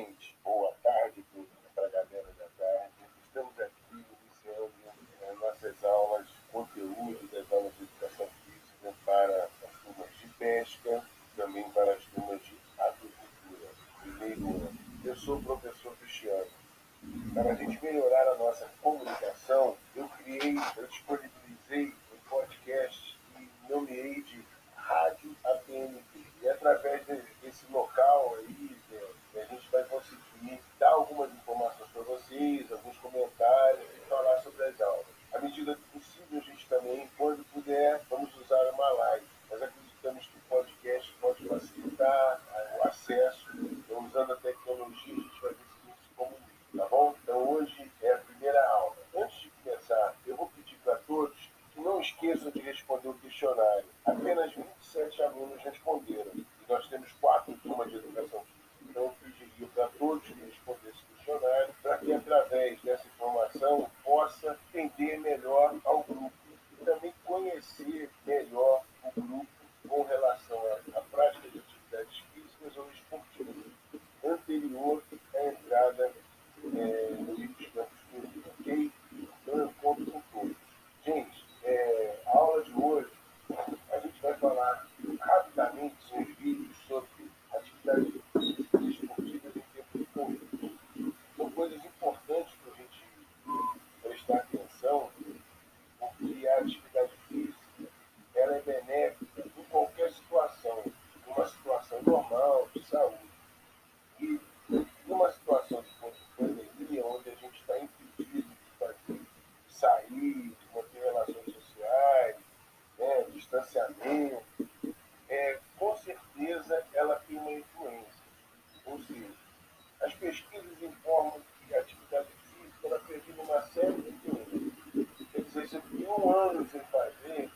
gente. Boa tarde para a galera da tarde. Estamos aqui iniciando é, nossas aulas de conteúdo das aulas de educação física para as turmas de pesca, também para as turmas de agricultura. Primeiro ano. Eu sou o professor Cristiano. Para a gente melhorar a nossa comunicação, eu criei Apenas 27 alunos responderam. E nós temos quatro turmas de educação. Então, eu pediria para todos que respondessem o questionário, para que, através dessa falar rapidamente sobre uma influência. Ou seja, as pesquisas informam que a atividade física ela perdeu uma série de influências. Quer dizer, você ficou um ano sem fazer,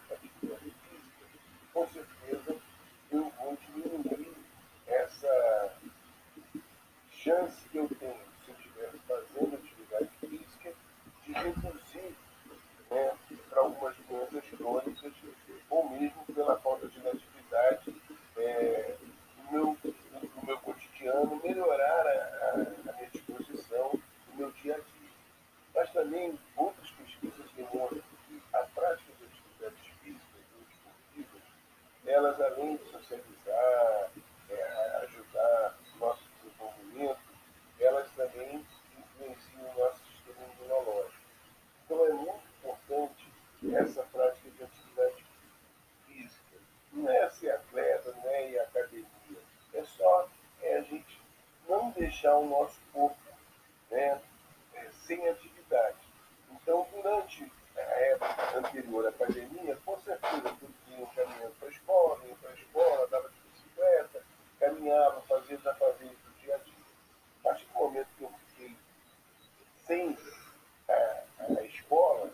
o nosso corpo né, é, sem atividade. Então, durante a época anterior à pandemia, com certeza eu caminhando para a escola, ia para a escola, dava de bicicleta, caminhava, fazia já fazia do dia a dia. A partir do momento que eu fiquei sem a, a escola,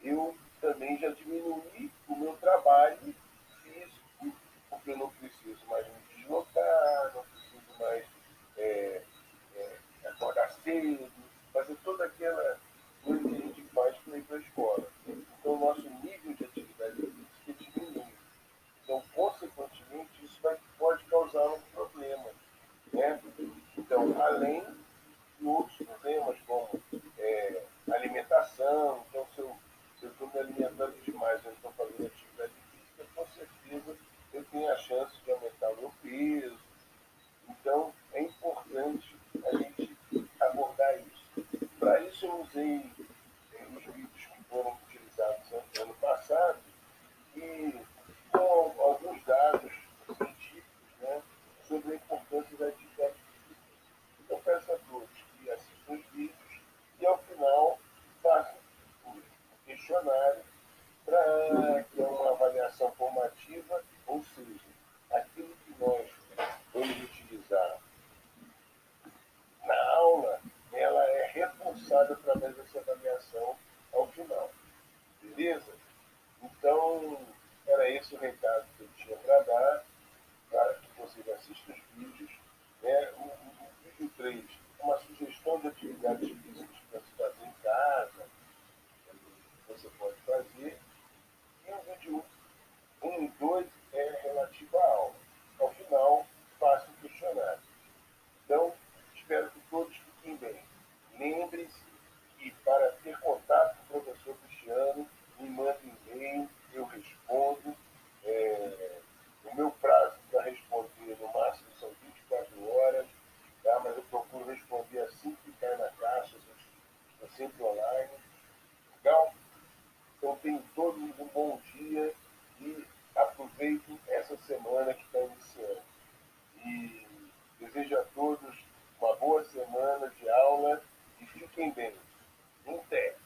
eu também já diminui o meu trabalho físico, porque eu não preciso mais me fazer toda aquela tem os vídeos que foram utilizados no ano passado e com alguns dados científicos né, sobre a importância da atividade física. Então, peço a todos que assistam os vídeos e, ao final, façam o questionário para que é uma avaliação formativa, ou seja, aquilo que nós vamos utilizar e desejo a todos uma boa semana de aula e fiquem bem. Um pé.